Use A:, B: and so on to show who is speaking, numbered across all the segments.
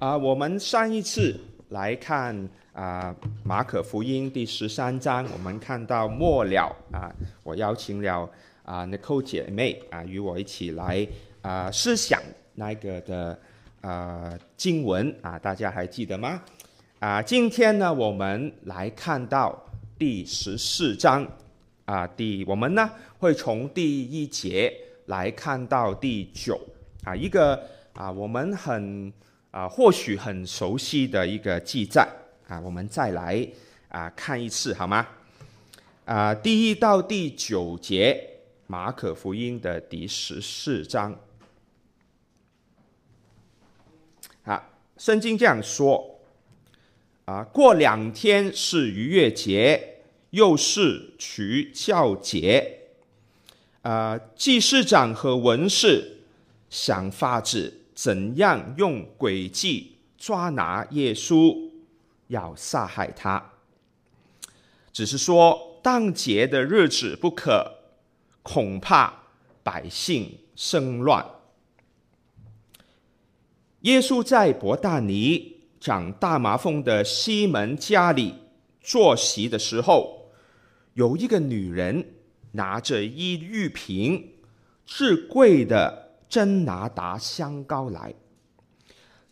A: 啊，我们上一次来看啊马可福音第十三章，我们看到末了啊，我邀请了啊 Nicole 姐妹啊与我一起来啊思想那个的啊经文啊，大家还记得吗？啊，今天呢，我们来看到第十四章啊，第我们呢会从第一节来看到第九啊，一个啊我们很。啊，或许很熟悉的一个记载啊，我们再来啊看一次好吗？啊，第一到第九节，马可福音的第十四章。啊，圣经这样说：啊，过两天是逾越节，又是除酵节。啊，祭司长和文士想法子。怎样用诡计抓拿耶稣，要杀害他？只是说当节的日子不可，恐怕百姓生乱。耶稣在伯大尼长大麻风的西门家里坐席的时候，有一个女人拿着一玉瓶至贵的。真拿达香膏来，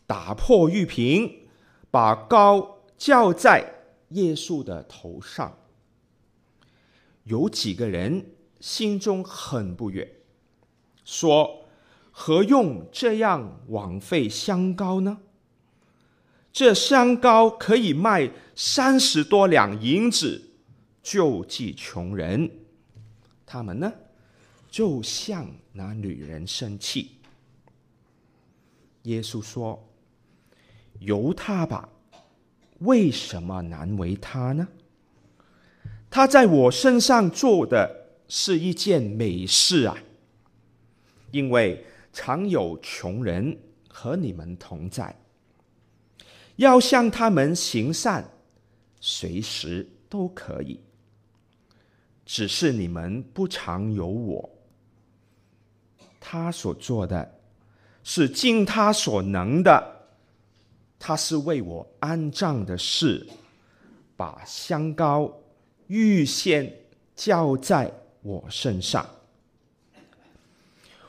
A: 打破玉瓶，把膏浇在耶稣的头上。有几个人心中很不悦，说：“何用这样枉费香膏呢？这香膏可以卖三十多两银子，救济穷人。他们呢？”就向那女人生气。耶稣说：“由他吧，为什么难为他呢？他在我身上做的是一件美事啊！因为常有穷人和你们同在，要向他们行善，随时都可以。只是你们不常有我。”他所做的，是尽他所能的。他是为我安葬的事，把香膏预先浇在我身上。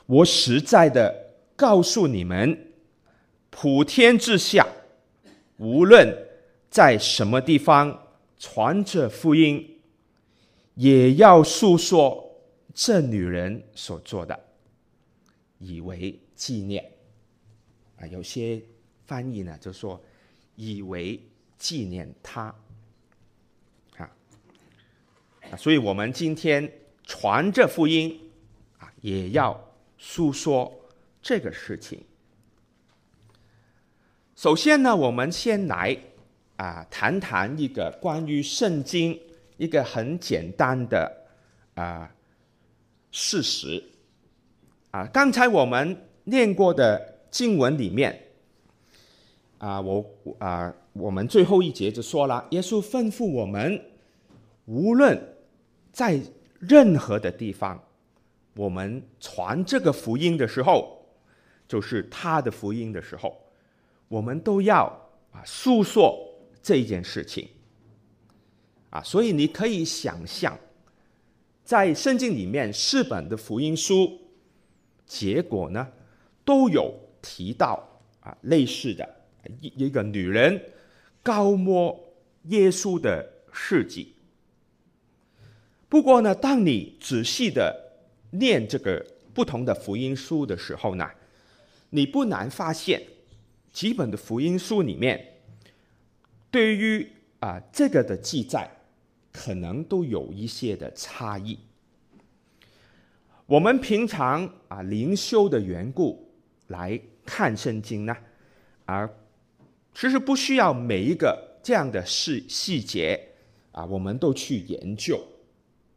A: 我实在的告诉你们，普天之下，无论在什么地方传这福音，也要述说这女人所做的。以为纪念啊，有些翻译呢就说以为纪念他啊，所以我们今天传这福音啊，也要诉说这个事情。首先呢，我们先来啊谈谈一个关于圣经一个很简单的啊事实。啊，刚才我们念过的经文里面，啊，我啊，我们最后一节就说了，耶稣吩咐我们，无论在任何的地方，我们传这个福音的时候，就是他的福音的时候，我们都要啊诉说这件事情。啊，所以你可以想象，在圣经里面四本的福音书。结果呢，都有提到啊，类似的一一个女人高摸耶稣的事迹。不过呢，当你仔细的念这个不同的福音书的时候呢，你不难发现，几本的福音书里面对于啊这个的记载，可能都有一些的差异。我们平常啊灵修的缘故来看圣经呢，啊，其实不需要每一个这样的细细节啊，我们都去研究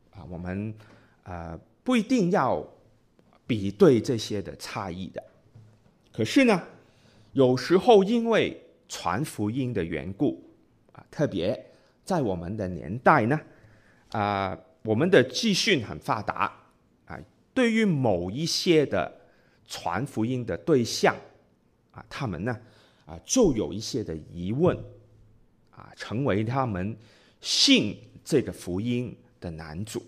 A: 啊，我们啊不一定要比对这些的差异的。可是呢，有时候因为传福音的缘故啊，特别在我们的年代呢，啊，我们的资讯很发达。对于某一些的传福音的对象啊，他们呢啊，就有一些的疑问，啊，成为他们信这个福音的难主，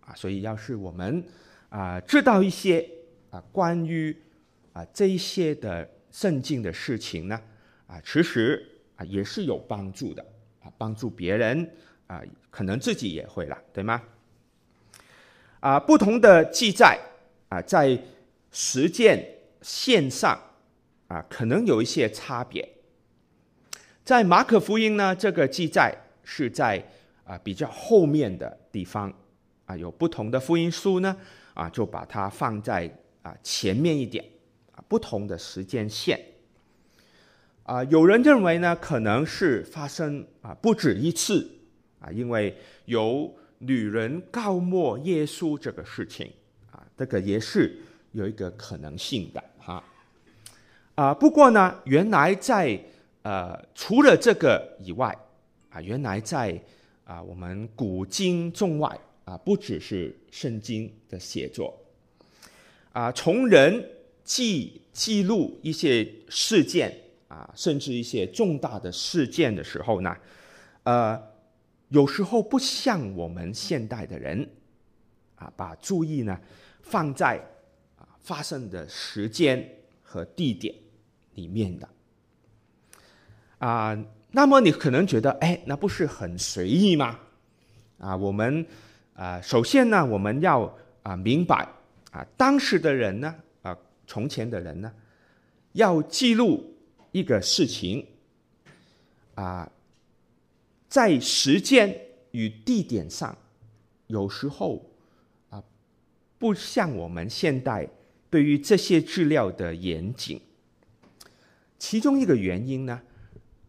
A: 啊，所以要是我们啊知道一些啊关于啊这一些的圣经的事情呢，啊，其实啊也是有帮助的，啊，帮助别人啊，可能自己也会了，对吗？啊，不同的记载啊，在实践线上啊，可能有一些差别。在马可福音呢，这个记载是在啊比较后面的地方啊，有不同的福音书呢啊，就把它放在啊前面一点啊，不同的时间线啊，有人认为呢，可能是发生啊不止一次啊，因为有。女人告莫耶稣这个事情啊，这个也是有一个可能性的哈。啊，不过呢，原来在呃除了这个以外啊，原来在啊我们古今中外啊，不只是圣经的写作啊，从人记记录一些事件啊，甚至一些重大的事件的时候呢，呃。有时候不像我们现代的人，啊，把注意呢放在啊发生的时间和地点里面的，啊，那么你可能觉得，哎，那不是很随意吗？啊，我们啊，首先呢，我们要啊明白啊，当时的人呢，啊，从前的人呢，要记录一个事情，啊。在时间与地点上，有时候啊，不像我们现代对于这些资料的严谨。其中一个原因呢，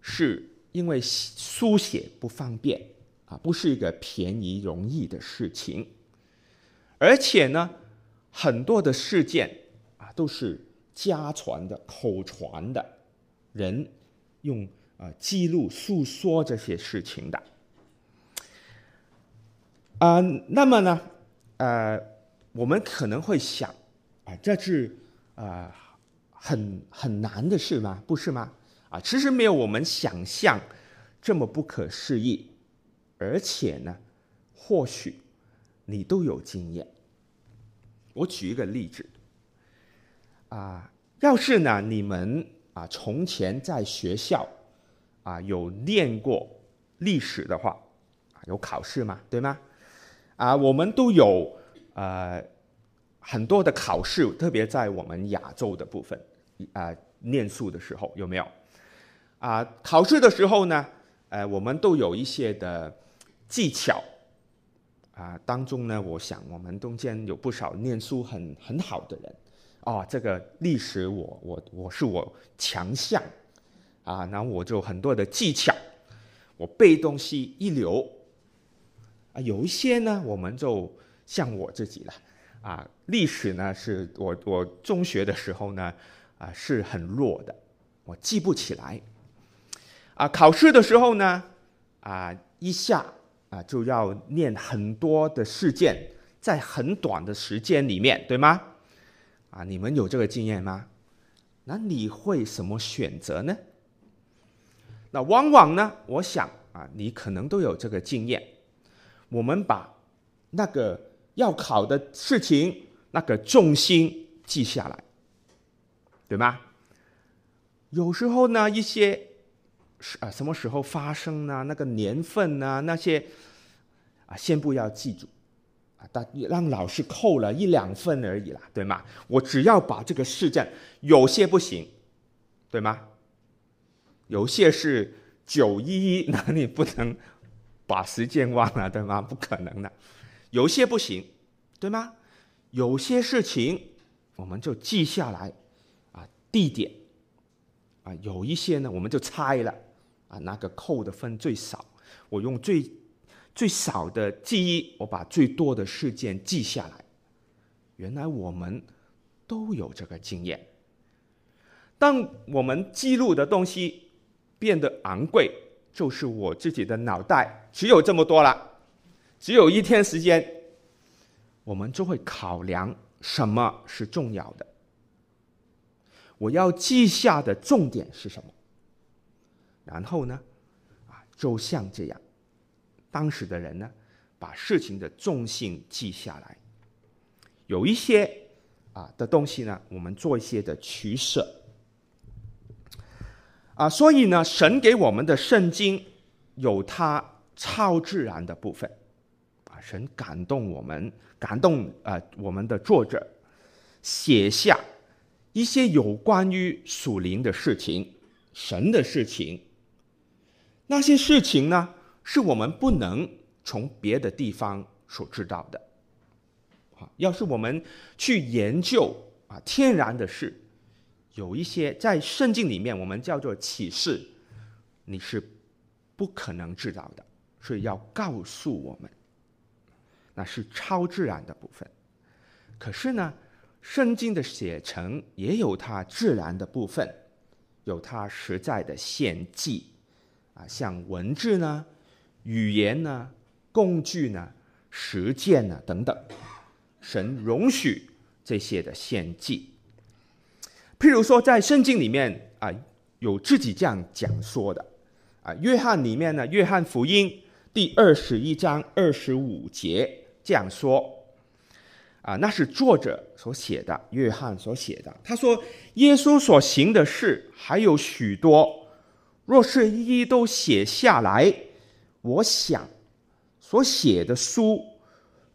A: 是因为书写不方便啊，不是一个便宜容易的事情。而且呢，很多的事件啊，都是家传的、口传的，人用。啊，记录、诉说这些事情的，啊、那么呢，呃，我们可能会想，啊、这是啊、呃，很很难的事吗？不是吗？啊、其实没有我们想象这么不可思议，而且呢，或许你都有经验。我举一个例子，啊、要是呢，你们啊、从前在学校。啊，有念过历史的话，啊有考试吗？对吗？啊，我们都有呃很多的考试，特别在我们亚洲的部分啊，念书的时候有没有？啊，考试的时候呢，呃，我们都有一些的技巧啊，当中呢，我想我们中间有不少念书很很好的人，哦，这个历史我我我是我强项。啊，那我就很多的技巧，我背东西一流。啊，有一些呢，我们就像我自己了。啊，历史呢，是我我中学的时候呢，啊是很弱的，我记不起来。啊，考试的时候呢，啊一下啊就要念很多的事件，在很短的时间里面，对吗？啊，你们有这个经验吗？那你会什么选择呢？那往往呢，我想啊，你可能都有这个经验。我们把那个要考的事情，那个重心记下来，对吗？有时候呢，一些啊，什么时候发生呢？那个年份呢？那些啊，先不要记住啊，但让老师扣了一两分而已啦，对吗？我只要把这个事件，有些不行，对吗？有些是九一一，那你不能把时间忘了，对吗？不可能的。有些不行，对吗？有些事情我们就记下来，啊，地点，啊，有一些呢我们就猜了，啊，那个扣的分最少，我用最最少的记忆，我把最多的事件记下来。原来我们都有这个经验。当我们记录的东西。变得昂贵，就是我自己的脑袋只有这么多了，只有一天时间，我们就会考量什么是重要的，我要记下的重点是什么？然后呢，啊，就像这样，当时的人呢，把事情的重心记下来，有一些啊的东西呢，我们做一些的取舍。啊，所以呢，神给我们的圣经有它超自然的部分，啊，神感动我们，感动啊、呃，我们的作者写下一些有关于属灵的事情、神的事情。那些事情呢，是我们不能从别的地方所知道的。啊，要是我们去研究啊，天然的事。有一些在圣经里面，我们叫做启示，你是不可能知道的，所以要告诉我们，那是超自然的部分。可是呢，圣经的写成也有它自然的部分，有它实在的献祭啊，像文字呢、语言呢、工具呢、实践呢等等，神容许这些的献祭。譬如说，在圣经里面啊，有自己这样讲说的啊，约翰里面呢，约翰福音第二十一章二十五节这样说啊，那是作者所写的，约翰所写的。他说：“耶稣所行的事还有许多，若是一一都写下来，我想所写的书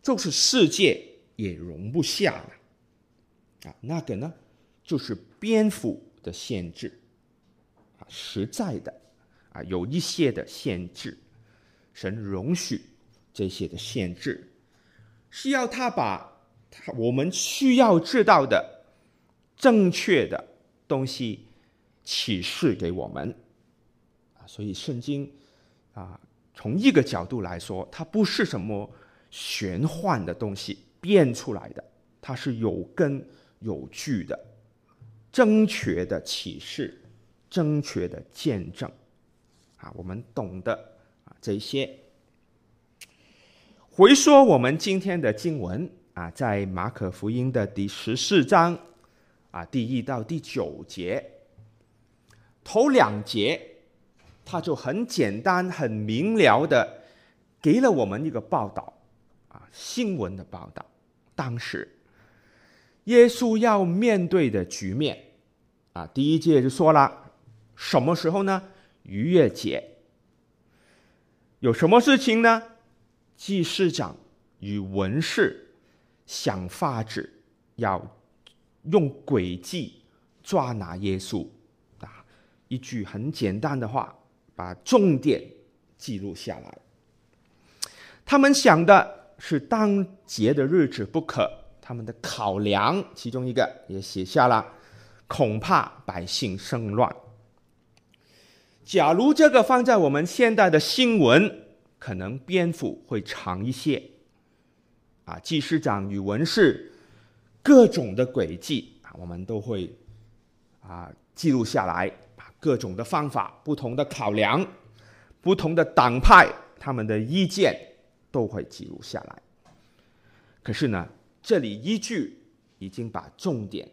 A: 就是世界也容不下了。”啊，那个呢？就是篇幅的限制，啊，实在的，啊，有一些的限制，神容许这些的限制，是要他把他我们需要知道的正确的东西启示给我们，啊，所以圣经啊，从一个角度来说，它不是什么玄幻的东西编出来的，它是有根有据的。正确的启示，正确的见证，啊，我们懂得啊这些。回说我们今天的经文啊，在马可福音的第十四章啊，第一到第九节，头两节，他就很简单、很明了的给了我们一个报道啊，新闻的报道，当时耶稣要面对的局面。啊，第一节就说了，什么时候呢？逾越节。有什么事情呢？祭司长与文士想法子要用诡计抓拿耶稣。啊，一句很简单的话，把重点记录下来。他们想的是当节的日子不可，他们的考量其中一个也写下了。恐怕百姓生乱。假如这个放在我们现代的新闻，可能篇幅会长一些。啊，祭司长与文士各种的轨迹啊，我们都会啊记录下来。各种的方法、不同的考量、不同的党派，他们的意见都会记录下来。可是呢，这里依据已经把重点。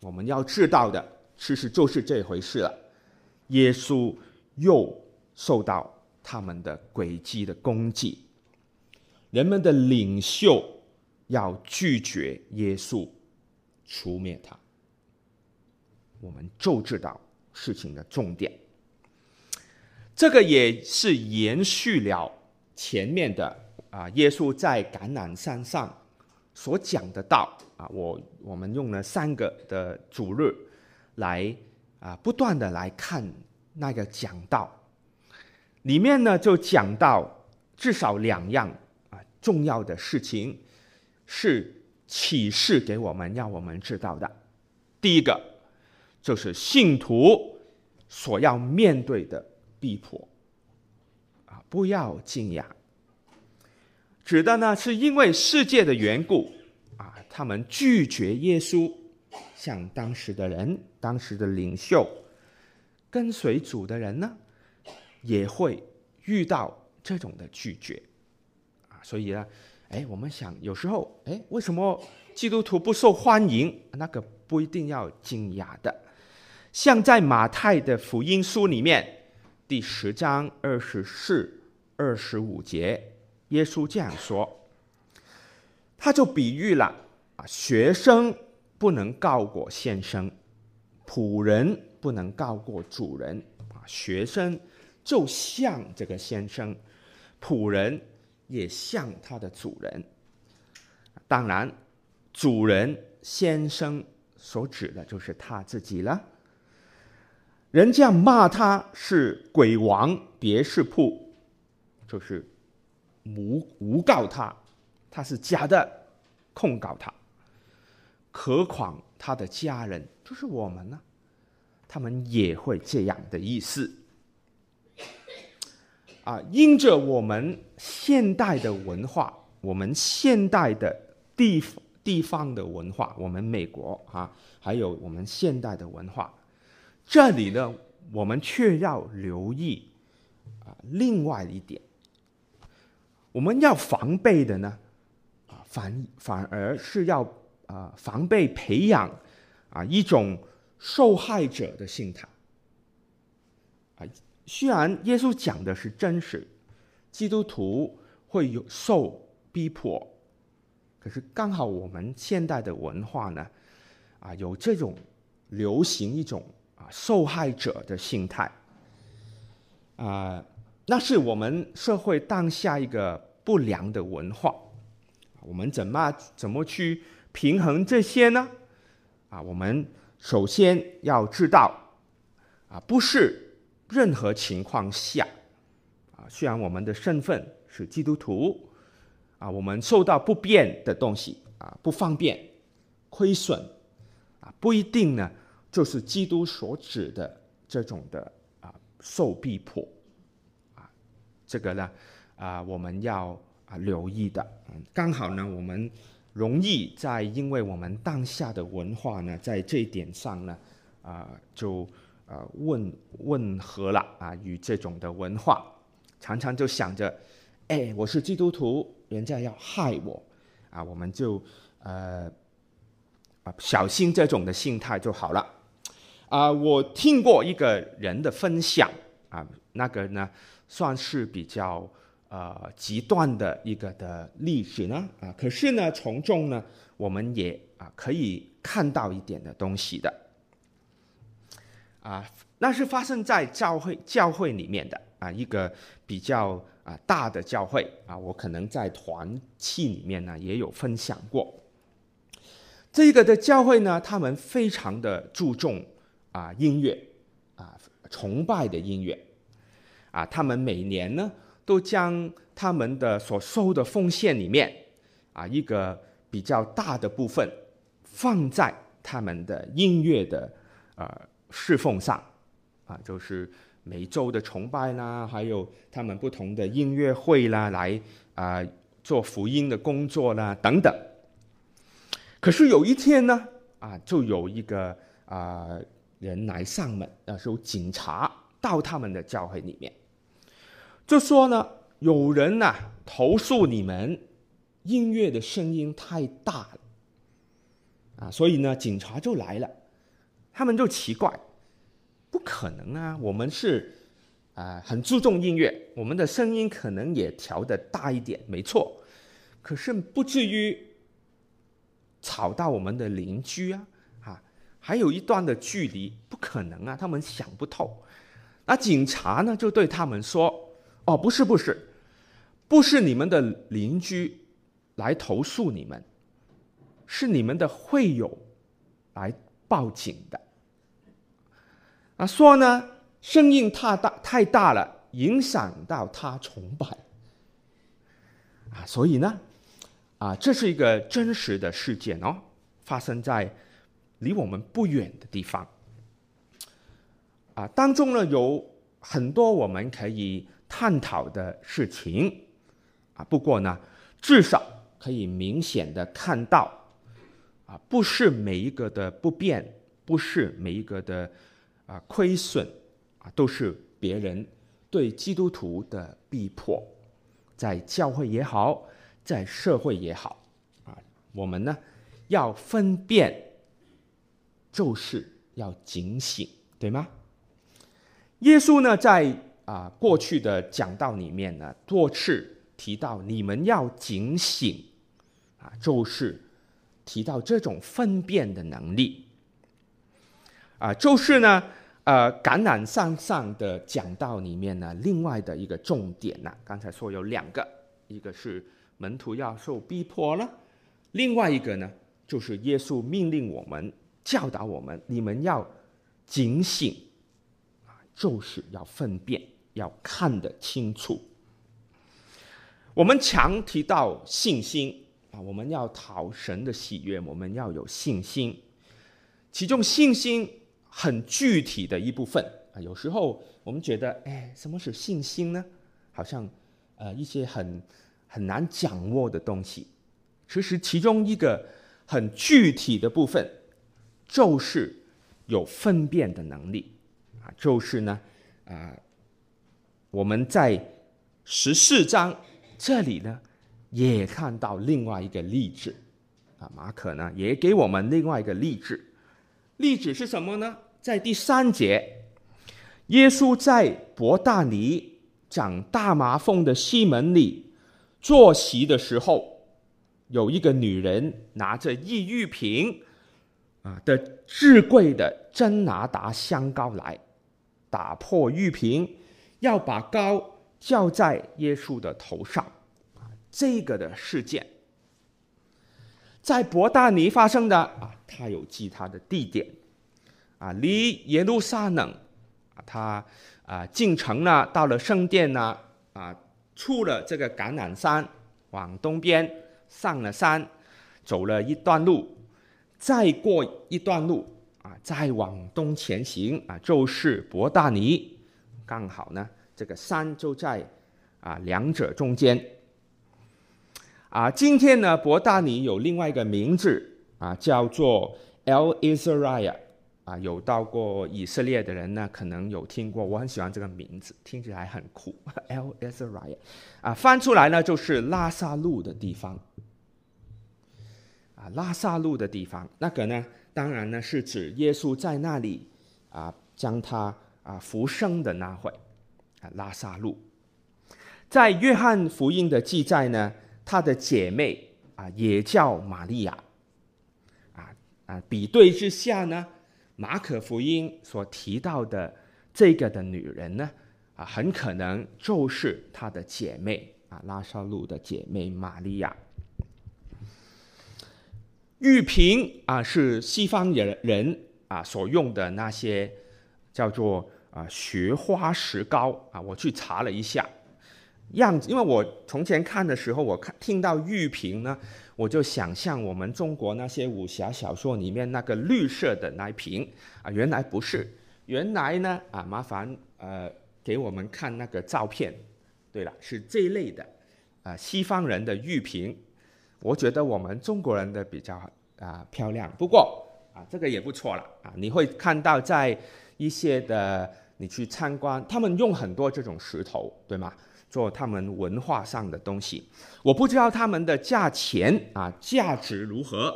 A: 我们要知道的，其实就是这回事了。耶稣又受到他们的诡计的攻击，人们的领袖要拒绝耶稣，除灭他。我们就知道事情的重点。这个也是延续了前面的啊，耶稣在橄榄山上所讲的道。啊，我我们用了三个的主日来啊，不断的来看那个讲道，里面呢就讲到至少两样啊重要的事情是启示给我们要我们知道的。第一个就是信徒所要面对的逼迫啊，不要惊讶，指的呢是因为世界的缘故啊。他们拒绝耶稣，像当时的人、当时的领袖，跟随主的人呢，也会遇到这种的拒绝啊。所以呢，哎，我们想有时候，哎，为什么基督徒不受欢迎？那个不一定要惊讶的。像在马太的福音书里面，第十章二十四、二十五节，耶稣这样说，他就比喻了啊，学生不能高过先生，仆人不能高过主人啊，学生就像这个先生，仆人也像他的主人。当然，主人先生所指的就是他自己了。人家骂他是鬼王别是仆，就是诬诬告他，他是假的，控告他。何况他的家人，就是我们呢，他们也会这样的意思。啊，因着我们现代的文化，我们现代的地地方的文化，我们美国啊，还有我们现代的文化。这里呢，我们却要留意啊，另外一点，我们要防备的呢，啊，反反而是要啊防备培养啊一种受害者的心态。啊，虽然耶稣讲的是真实，基督徒会有受逼迫，可是刚好我们现代的文化呢，啊，有这种流行一种啊。受害者的心态，啊、那是我们社会当下一个不良的文化。我们怎么怎么去平衡这些呢？啊，我们首先要知道，啊，不是任何情况下，啊，虽然我们的身份是基督徒，啊，我们受到不便的东西，啊，不方便、亏损，啊，不一定呢。就是基督所指的这种的啊受逼迫，这个呢啊我们要啊留意的。嗯，刚好呢我们容易在因为我们当下的文化呢，在这一点上呢啊就啊问问合了啊与这种的文化，常常就想着，哎，我是基督徒，人家要害我，啊，我们就呃啊小心这种的心态就好了。啊、我听过一个人的分享啊，那个呢算是比较呃极端的一个的例子呢啊，可是呢从中呢我们也啊可以看到一点的东西的啊，那是发生在教会教会里面的啊一个比较啊大的教会啊，我可能在团契里面呢也有分享过，这个的教会呢，他们非常的注重。啊，音乐啊，崇拜的音乐啊，他们每年呢都将他们的所收的奉献里面啊一个比较大的部分放在他们的音乐的呃侍奉上啊，就是每周的崇拜啦，还有他们不同的音乐会啦，来啊做福音的工作啦等等。可是有一天呢啊，就有一个啊。人来上门，那时候警察到他们的教会里面，就说呢，有人呐、啊、投诉你们音乐的声音太大了，啊，所以呢警察就来了，他们就奇怪，不可能啊，我们是啊很注重音乐，我们的声音可能也调的大一点，没错，可是不至于吵到我们的邻居啊啊。还有一段的距离，不可能啊！他们想不透。那警察呢，就对他们说：“哦，不是，不是，不是你们的邻居来投诉你们，是你们的会友来报警的。啊，说呢，声音太大太大了，影响到他崇拜。啊，所以呢，啊，这是一个真实的事件哦，发生在。”离我们不远的地方，啊，当中呢有很多我们可以探讨的事情，啊，不过呢，至少可以明显的看到，啊，不是每一个的不便，不是每一个的啊亏损，啊，都是别人对基督徒的逼迫，在教会也好，在社会也好，啊，我们呢要分辨。就是要警醒，对吗？耶稣呢，在啊过去的讲道里面呢，多次提到你们要警醒，啊，就是提到这种分辨的能力，啊，就是呢，呃，橄榄山上的讲道里面呢，另外的一个重点呢，刚才说有两个，一个是门徒要受逼迫了，另外一个呢，就是耶稣命令我们。教导我们，你们要警醒，就是要分辨，要看得清楚。我们常提到信心啊，我们要讨神的喜悦，我们要有信心。其中信心很具体的一部分啊，有时候我们觉得，哎，什么是信心呢？好像呃一些很很难掌握的东西。其实其中一个很具体的部分。就是有分辨的能力啊，就是呢，啊，我们在十四章这里呢，也看到另外一个例子啊，马可呢也给我们另外一个例子，例子是什么呢？在第三节，耶稣在伯大尼长大麻风的西门里坐席的时候，有一个女人拿着异玉瓶。啊的至贵的真拿达香膏来，打破玉瓶，要把膏浇在耶稣的头上。这个的事件在伯大尼发生的啊，他有记他的地点啊，离耶路撒冷啊，他啊进城了，到了圣殿呢啊，出了这个橄榄山，往东边上了山，走了一段路。再过一段路啊，再往东前行啊，就是伯大尼，刚好呢，这个山就在啊两者中间。啊，今天呢，伯大尼有另外一个名字啊，叫做 El Ezrahiah 啊，有到过以色列的人呢，可能有听过，我很喜欢这个名字，听起来很酷，El Ezrahiah 啊，翻出来呢就是拉萨路的地方。啊，拉萨路的地方，那个呢，当然呢是指耶稣在那里啊，将他啊复生的那会啊，拉撒路。在约翰福音的记载呢，他的姐妹啊也叫玛利亚。啊啊，比对之下呢，马可福音所提到的这个的女人呢，啊，很可能就是他的姐妹啊，拉撒路的姐妹玛利亚。玉瓶啊，是西方人人啊所用的那些叫做啊雪花石膏啊。我去查了一下样子，因为我从前看的时候，我看听到玉瓶呢，我就想象我们中国那些武侠小说里面那个绿色的那一瓶啊，原来不是，原来呢啊，麻烦呃给我们看那个照片。对了，是这一类的啊，西方人的玉瓶。我觉得我们中国人的比较啊漂亮，不过啊这个也不错了啊，你会看到在一些的你去参观，他们用很多这种石头，对吗？做他们文化上的东西。我不知道他们的价钱啊价值如何，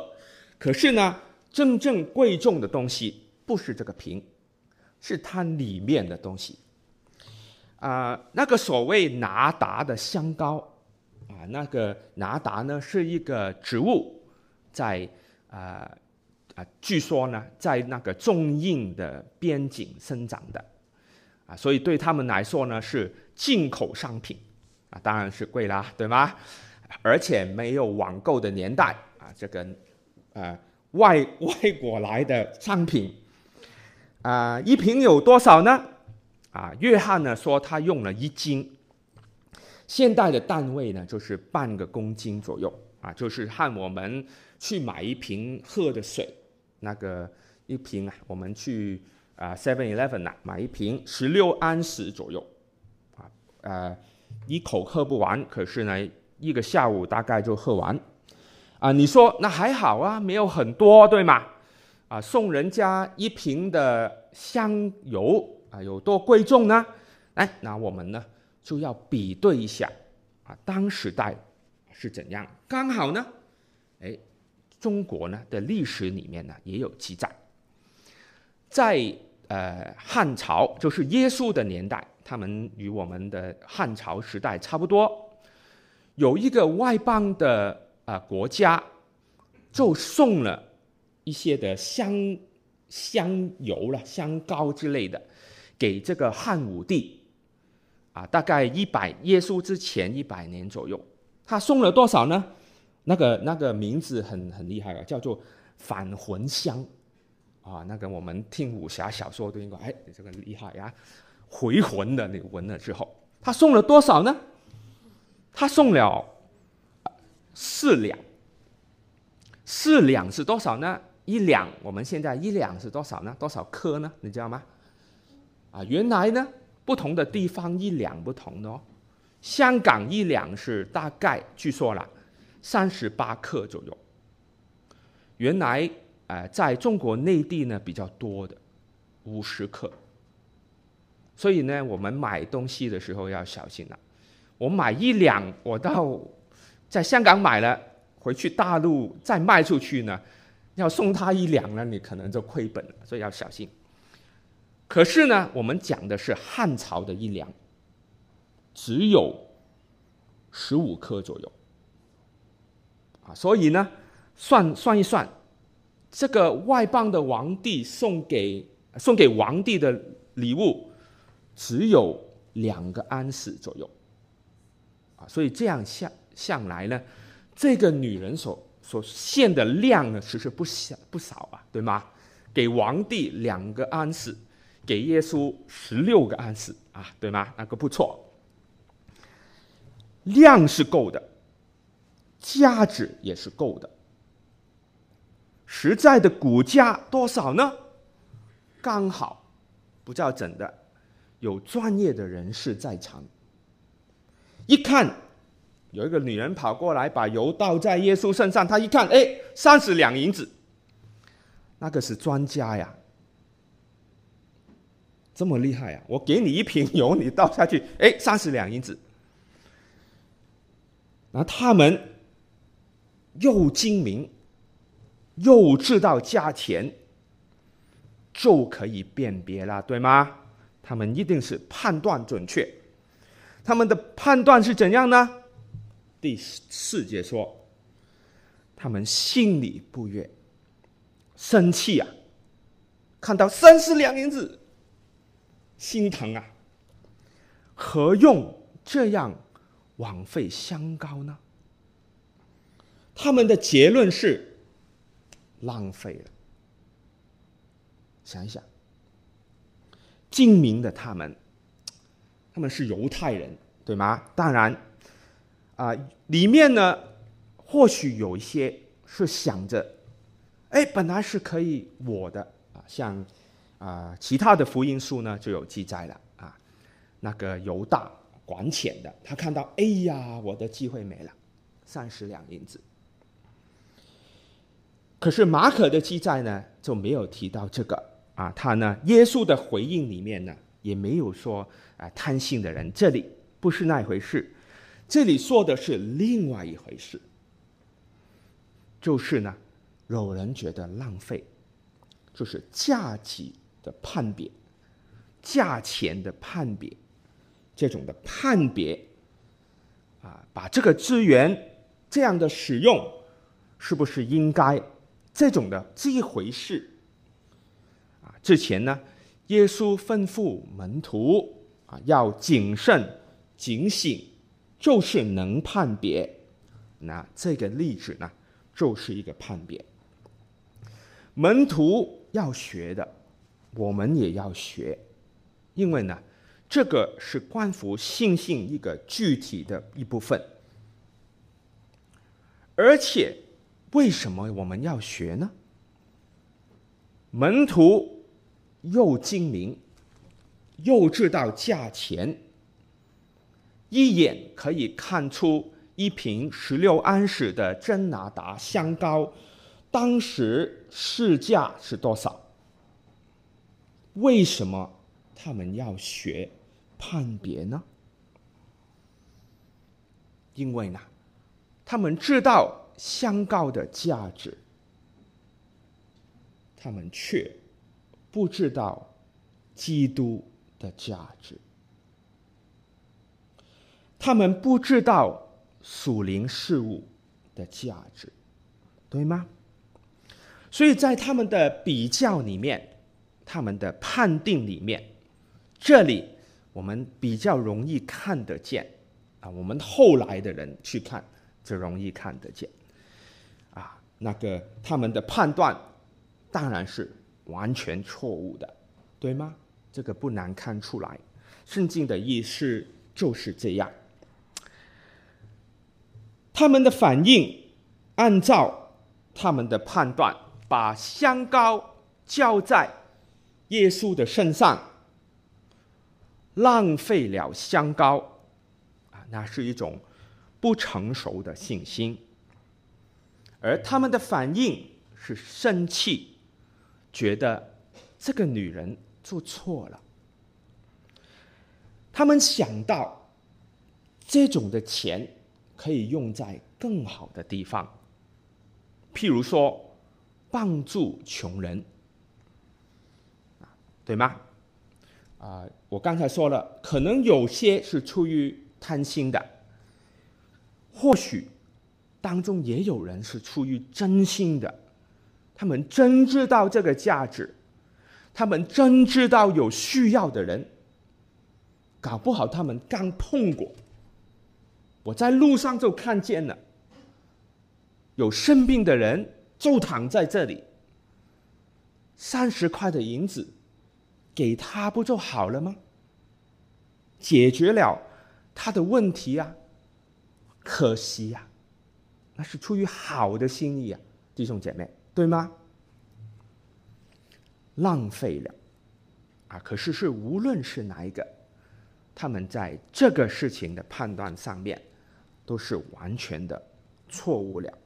A: 可是呢，真正贵重的东西不是这个瓶，是它里面的东西。啊，那个所谓拿达的香膏。啊，那个拿达呢，是一个植物，在啊啊，据说呢，在那个中印的边境生长的，啊，所以对他们来说呢，是进口商品，啊，当然是贵啦，对吗？而且没有网购的年代，啊，这个啊外外国来的商品，啊，一瓶有多少呢？啊，约翰呢说他用了一斤。现代的单位呢，就是半个公斤左右啊，就是和我们去买一瓶喝的水，那个一瓶啊，我们去啊 Seven Eleven 呐买一瓶十六安士左右，啊呃一口喝不完，可是呢一个下午大概就喝完，啊你说那还好啊，没有很多对吗？啊送人家一瓶的香油啊有多贵重呢？哎，那我们呢？就要比对一下，啊，当时代是怎样？刚好呢，哎，中国呢的历史里面呢也有记载，在呃汉朝，就是耶稣的年代，他们与我们的汉朝时代差不多。有一个外邦的啊、呃、国家，就送了一些的香香油了、香膏之类的，给这个汉武帝。啊，大概一百耶稣之前一百年左右，他送了多少呢？那个那个名字很很厉害啊，叫做返魂香啊。那个我们听武侠小说都应该，哎，你这个厉害呀，回魂的，你闻了之后，他送了多少呢？他送了四两，四两是多少呢？一两，我们现在一两是多少呢？多少克呢？你知道吗？啊，原来呢？不同的地方一两不同的哦，香港一两是大概据说啦，三十八克左右。原来呃，在中国内地呢比较多的五十克，所以呢，我们买东西的时候要小心了。我买一两，我到在香港买了，回去大陆再卖出去呢，要送他一两呢，你可能就亏本了，所以要小心。可是呢，我们讲的是汉朝的一两，只有十五克左右，啊，所以呢，算算一算，这个外邦的皇帝送给送给皇帝的礼物，只有两个安士左右，啊，所以这样向向来呢，这个女人所所献的量呢，其实不小不少啊，对吗？给皇帝两个安士。给耶稣十六个安士啊，对吗？那个不错，量是够的，价值也是够的。实在的股价多少呢？刚好不叫真的，有专业的人士在场。一看，有一个女人跑过来，把油倒在耶稣身上，他一看，哎，三十两银子，那个是专家呀。这么厉害啊！我给你一瓶油，你倒下去，哎，三十两银子。那他们又精明，又知道价钱，就可以辨别了，对吗？他们一定是判断准确。他们的判断是怎样呢？第四节说，他们心里不悦，生气啊！看到三十两银子。心疼啊！何用这样枉费香膏呢？他们的结论是浪费了。想一想，精明的他们，他们是犹太人，对吗？当然，啊、呃，里面呢，或许有一些是想着，哎，本来是可以我的啊，像。啊、其他的福音书呢就有记载了啊。那个犹大管钱的，他看到，哎呀，我的机会没了，三十两银子。可是马可的记载呢就没有提到这个啊。他呢，耶稣的回应里面呢也没有说啊贪心的人，这里不是那回事，这里说的是另外一回事，就是呢，有人觉得浪费，就是价值。的判别，价钱的判别，这种的判别，啊，把这个资源这样的使用，是不是应该这种的这一回事？啊，之前呢，耶稣吩咐门徒啊，要谨慎警醒，就是能判别。那这个例子呢，就是一个判别，门徒要学的。我们也要学，因为呢，这个是关乎信心一个具体的一部分。而且，为什么我们要学呢？门徒又精明，又知道价钱，一眼可以看出一瓶十六安士的真拿达香膏，当时市价是多少？为什么他们要学判别呢？因为呢，他们知道香膏的价值，他们却不知道基督的价值。他们不知道属灵事物的价值，对吗？所以在他们的比较里面，他们的判定里面，这里我们比较容易看得见啊。我们后来的人去看，就容易看得见啊。那个他们的判断当然是完全错误的，对吗？这个不难看出来，圣经的意思就是这样。他们的反应，按照他们的判断，把香膏浇在耶稣的身上，浪费了香膏，啊，那是一种不成熟的信心。而他们的反应是生气，觉得这个女人做错了。他们想到这种的钱。可以用在更好的地方，譬如说帮助穷人，对吗？啊，我刚才说了，可能有些是出于贪心的，或许当中也有人是出于真心的，他们真知道这个价值，他们真知道有需要的人，搞不好他们刚碰过。我在路上就看见了，有生病的人就躺在这里，三十块的银子给他不就好了吗？解决了他的问题啊！可惜呀，那是出于好的心意啊，弟兄姐妹，对吗？浪费了啊！可是是无论是哪一个，他们在这个事情的判断上面。都是完全的错误了。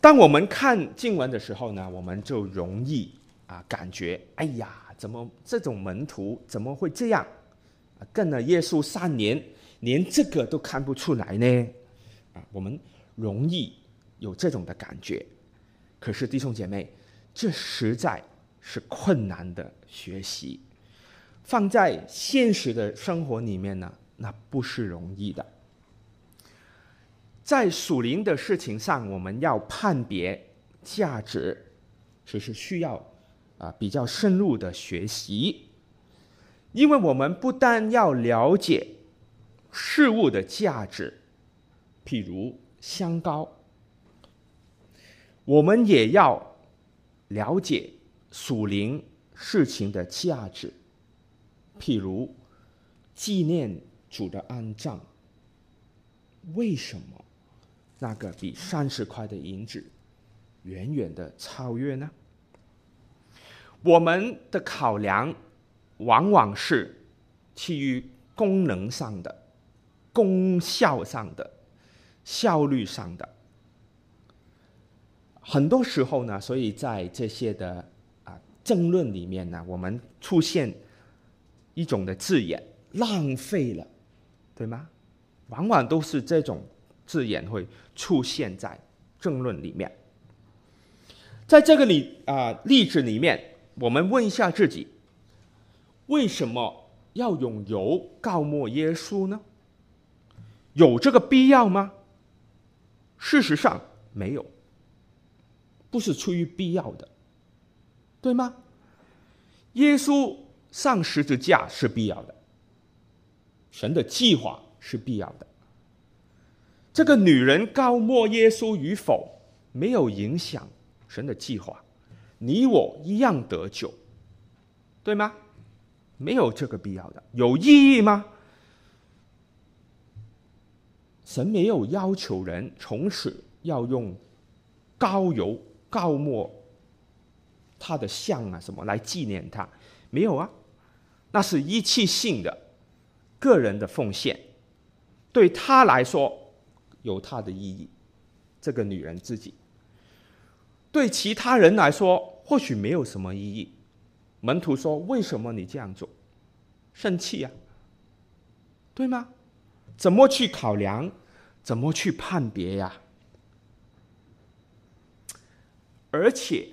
A: 当我们看经文的时候呢，我们就容易啊感觉，哎呀，怎么这种门徒怎么会这样？跟了耶稣三年，连这个都看不出来呢？啊，我们容易有这种的感觉。可是弟兄姐妹，这实在是困难的学习，放在现实的生活里面呢，那不是容易的。在属灵的事情上，我们要判别价值，只是需要啊比较深入的学习，因为我们不但要了解事物的价值，譬如香膏，我们也要了解属灵事情的价值，譬如纪念主的安葬，为什么？那个比三十块的银子远远的超越呢？我们的考量往往是基于功能上的、功效上的、效率上的。很多时候呢，所以在这些的啊争论里面呢，我们出现一种的字眼“浪费了”，对吗？往往都是这种。字眼会出现在争论里面，在这个里啊、例子里面，我们问一下自己：为什么要用油告莫耶稣呢？有这个必要吗？事实上没有，不是出于必要的，对吗？耶稣上十字架是必要的，神的计划是必要的。这个女人告莫耶稣与否，没有影响神的计划，你我一样得救，对吗？没有这个必要的，有意义吗？神没有要求人从此要用高油高墨他的像啊什么来纪念他，没有啊，那是一次性的个人的奉献，对他来说。有他的意义，这个女人自己对其他人来说或许没有什么意义。门徒说：“为什么你这样做？”生气呀，对吗？怎么去考量？怎么去判别呀？而且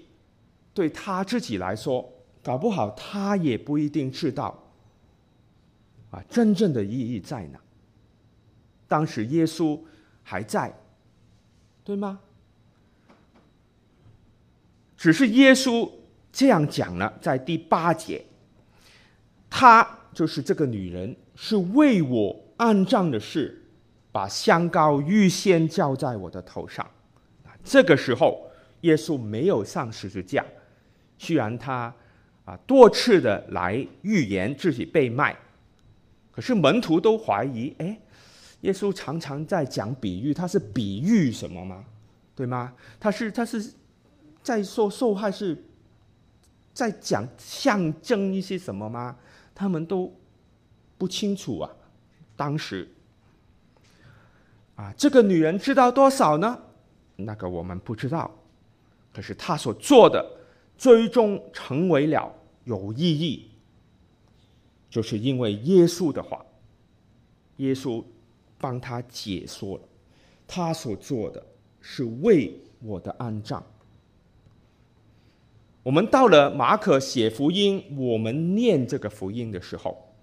A: 对他自己来说，搞不好他也不一定知道啊，真正的意义在哪。当时耶稣还在，对吗？只是耶稣这样讲了，在第八节，他就是这个女人，是为我安葬的事，把香膏预先浇在我的头上。这个时候，耶稣没有上十字架，虽然他啊多次的来预言自己被卖，可是门徒都怀疑，哎。耶稣常常在讲比喻，他是比喻什么吗？对吗？他是他是在说受害是在讲象征一些什么吗？他们都不清楚啊。当时啊，这个女人知道多少呢？那个我们不知道。可是她所做的，最终成为了有意义，就是因为耶稣的话，耶稣。帮她解说了，她所做的是为我的安葬。我们到了马可写福音，我们念这个福音的时候，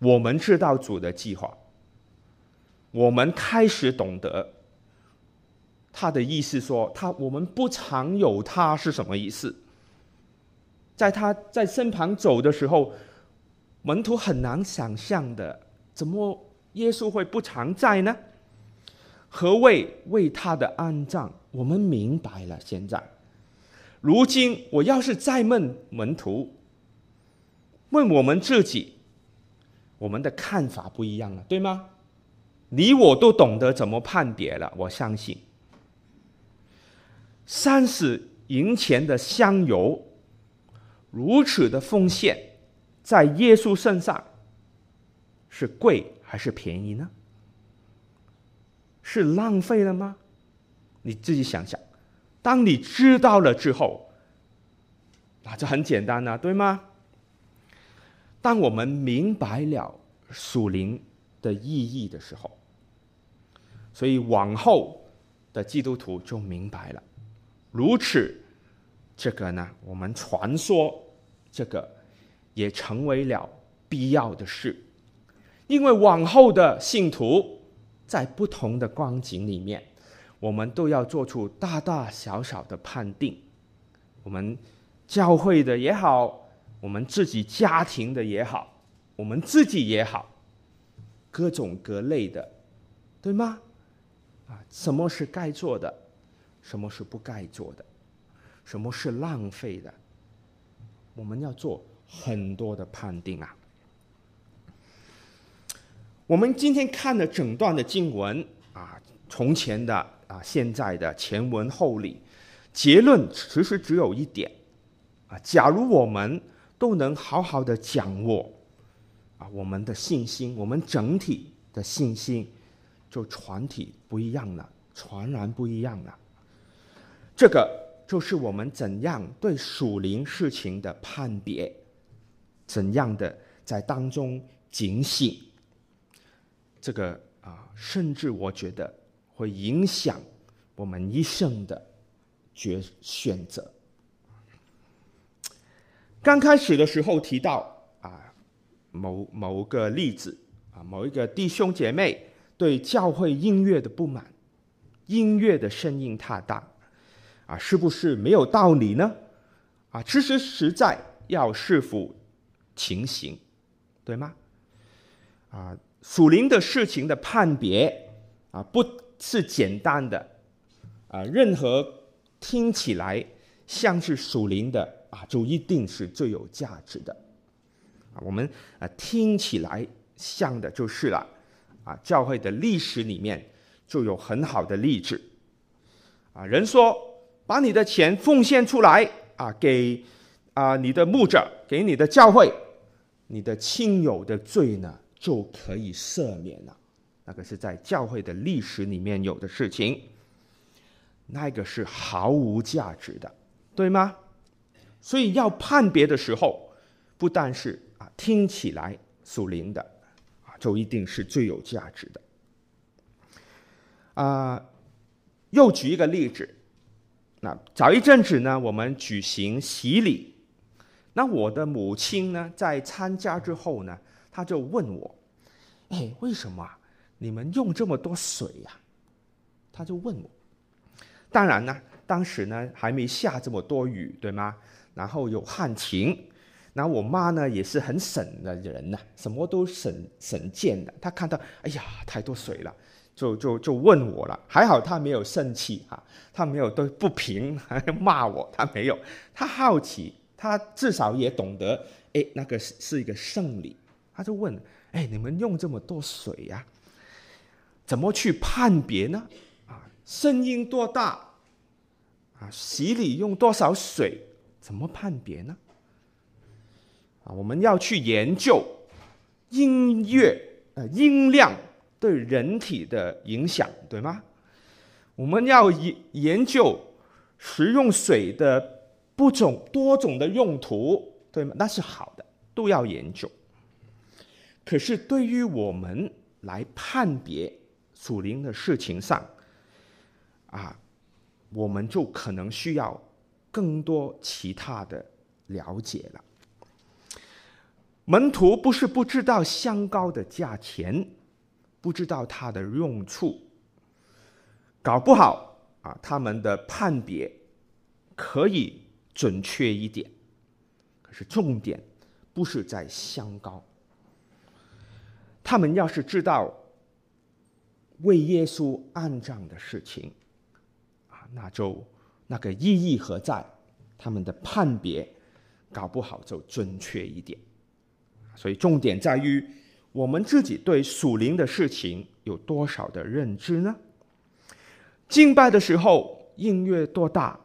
A: 我们知道主的计划，我们开始懂得他的意思说，他我们不常有他是什么意思？在他在身旁走的时候，门徒很难想象的，怎么？耶稣会不常在呢？何谓为他的安葬？我们明白了。现在，如今我要是再问门徒，问我们自己，我们的看法不一样了，对吗？你我都懂得怎么判别了。我相信，三十银钱的香油，如此的奉献，在耶稣身上是贵。还是便宜呢？是浪费了吗？你自己想想。当你知道了之后，那这很简单呐，对吗？当我们明白了属灵的意义的时候，所以往后的基督徒就明白了。如此，这个呢，我们传说这个也成为了必要的事。因为往后的信徒，在不同的光景里面，我们都要做出大大小小的判定。我们教会的也好，我们自己家庭的也好，我们自己也好，各种各类的，对吗？啊，什么是该做的，什么是不该做的，什么是浪费的，我们要做很多的判定啊。我们今天看了整段的经文啊，从前的啊，现在的前文后理，结论其实只有一点啊，假如我们都能好好的掌握啊，我们的信心，我们整体的信心就全体不一样了，全然不一样了。这个就是我们怎样对属灵事情的判别，怎样的在当中警醒。这个啊，甚至我觉得会影响我们一生的决选择。刚开始的时候提到啊，某某个例子啊，某一个弟兄姐妹对教会音乐的不满，音乐的声音太大啊，是不是没有道理呢？啊，其实实在要视乎情形，对吗？啊。属灵的事情的判别啊，不是简单的啊。任何听起来像是属灵的啊，就一定是最有价值的啊。我们啊听起来像的就是了啊。教会的历史里面就有很好的例子啊。人说把你的钱奉献出来啊，给啊你的牧者，给你的教会，你的亲友的罪呢，就可以赦免了，那个是在教会的历史里面有的事情，那个是毫无价值的，对吗？所以要判别的时候，不但是啊听起来属灵的啊，就一定是最有价值的。啊，又举一个例子，那早一阵子呢，我们举行洗礼，那我的母亲呢，在参加之后呢，她就问我：“哎，为什么你们用这么多水呀？”他就问我。当然呢，当时呢还没下这么多雨，对吗？然后有旱情，然后我妈呢也是很省的人呐，什么都省省俭的。她看到，哎呀，太多水了。就就就问我了，还好他没有生气哈，他没有都不平，还 骂我，他没有，他好奇，他至少也懂得，哎，那个是是一个圣礼，他就问，哎，你们用这么多水呀，怎么去判别呢？啊，声音多大？啊，洗礼用多少水？怎么判别呢？啊，我们要去研究音乐，呃，音量。对人体的影响，对吗？我们要研研究食用水的不种多种的用途，对吗？那是好的，都要研究。可是对于我们来判别属灵的事情上，啊，我们就可能需要更多其他的了解了。门徒不是不知道香膏的价钱。不知道它的用处，搞不好啊，他们的判别可以准确一点。可是重点不是在香膏，他们要是知道为耶稣安葬的事情啊，那就那个意义何在？他们的判别搞不好就准确一点。所以重点在于。我们自己对属灵的事情有多少的认知呢？敬拜的时候音乐多大，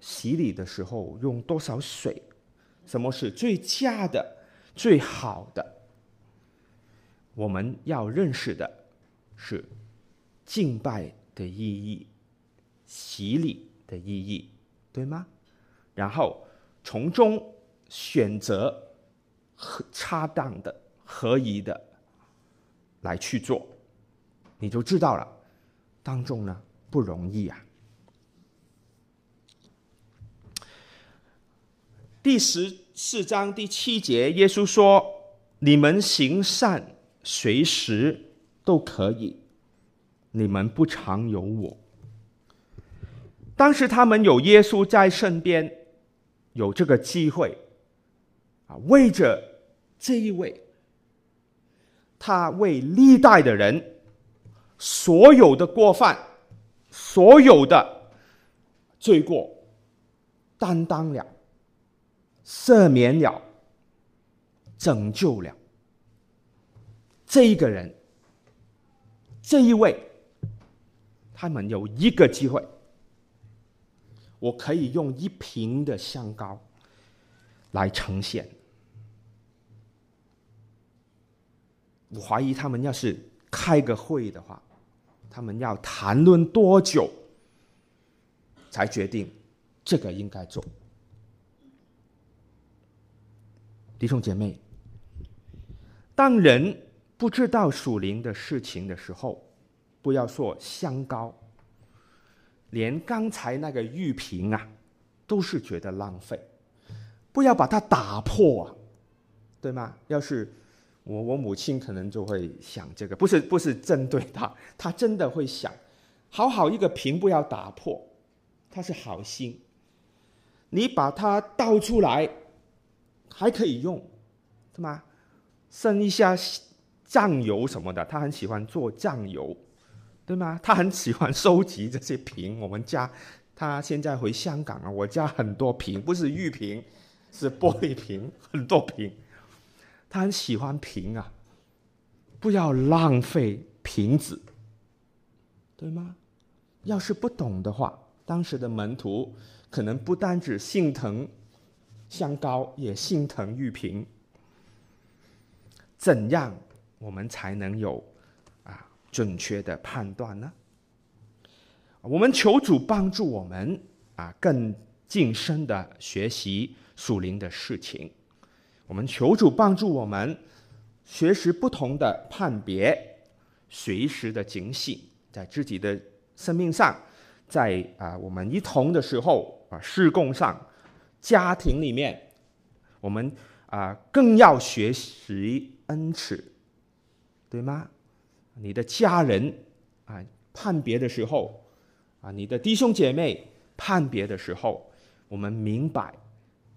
A: 洗礼的时候用多少水，什么是最佳的、最好的？我们要认识的是敬拜的意义、洗礼的意义，对吗？然后从中选择和恰当的。合宜的来去做，你就知道了。当中呢不容易啊。第十四章第七节，耶稣说：“你们行善随时都可以，你们不常有我。”当时他们有耶稣在身边，有这个机会啊，为着这一位。他为历代的人所有的过犯、所有的罪过担当了、赦免了、拯救了。这一个人，这一位，他们有一个机会，我可以用一瓶的香膏来呈现。我怀疑他们要是开个会的话，他们要谈论多久才决定这个应该做？弟兄姐妹，当人不知道属灵的事情的时候，不要说香膏，连刚才那个玉瓶啊，都是觉得浪费。不要把它打破啊，对吗？要是。我我母亲可能就会想这个，不是不是针对他，他真的会想，好好一个瓶不要打破，他是好心，你把它倒出来，还可以用，对吗？剩一下酱油什么的，他很喜欢做酱油，对吗？他很喜欢收集这些瓶。我们家他现在回香港啊，我家很多瓶，不是玉瓶，是玻璃瓶，很多瓶。他很喜欢瓶啊，不要浪费瓶子，对吗？要是不懂的话，当时的门徒可能不单只心疼香膏，也心疼玉瓶。怎样我们才能有准确的判断呢？我们求主帮助我们啊，更谨慎的学习属灵的事情。我们求主帮助我们学习不同的判别，随时的警醒，在自己的生命上，在啊我们一同的时候啊事工上，家庭里面，我们啊、更要学习恩慈，对吗？你的家人啊判别的时候，啊你的弟兄姐妹判别的时候，我们明白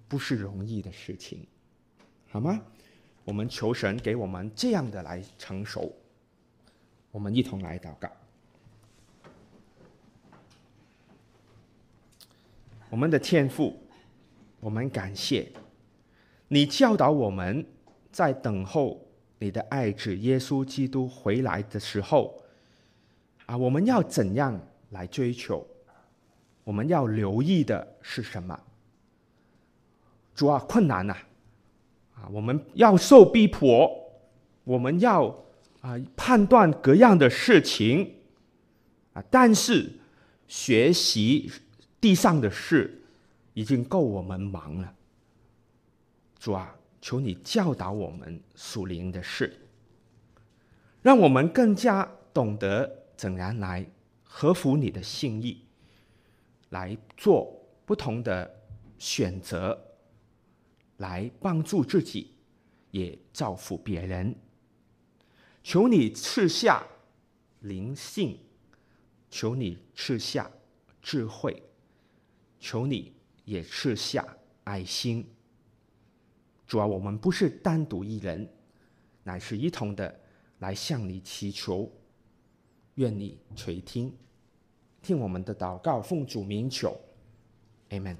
A: 不是容易的事情，好吗？我们求神给我们这样的来成熟，我们一同来祷告。我们的天父，我们感谢你教导我们在等候你的爱子耶稣基督回来的时候，啊，我们要怎样来追求？我们要留意的是什么？主啊，困难呐！啊，我们要受逼迫，我们要啊判断各样的事情啊，但是学习地上的事已经够我们忙了。主啊，求你教导我们属灵的事，让我们更加懂得怎样来合乎你的心意，来做不同的选择。来帮助自己，也造福别人。求你赐下灵性，求你赐下智慧，求你也赐下爱心。主啊，我们不是单独一人，乃是一同的来向你祈求。愿你垂听，听我们的祷告，奉主名求，Amen。